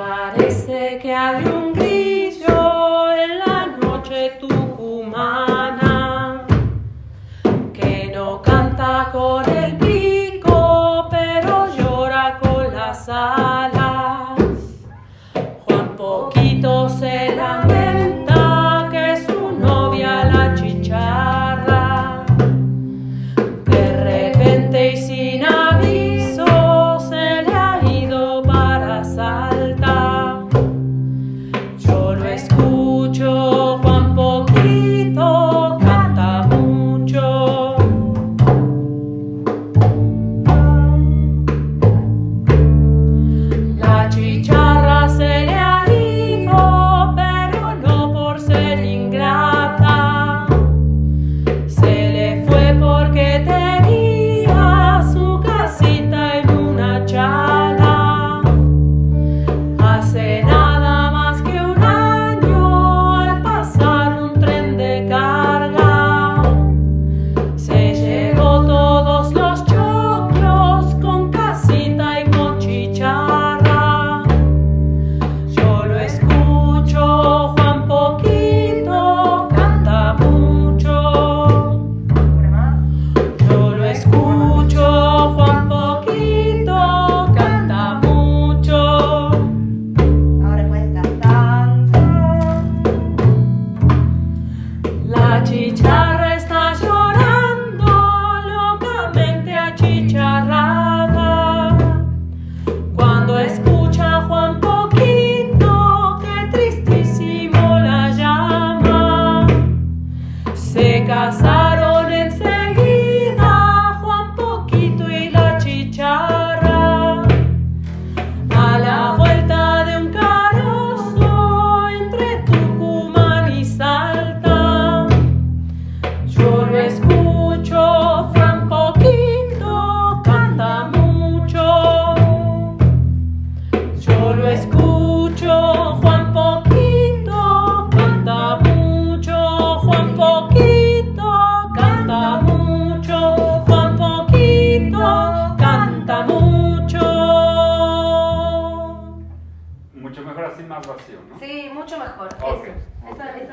parece que hay un grillo en la noche tucumana que no canta con el pico, pero llora con las alas. Juan Poquito se La chicharra está llorando, locamente achicharrada. Cuando escucha a Juan Poquito, que tristísimo la llama. Se. Mucho mejor así, más vacío, ¿no? Sí, mucho mejor. Okay. Eso. Okay. Es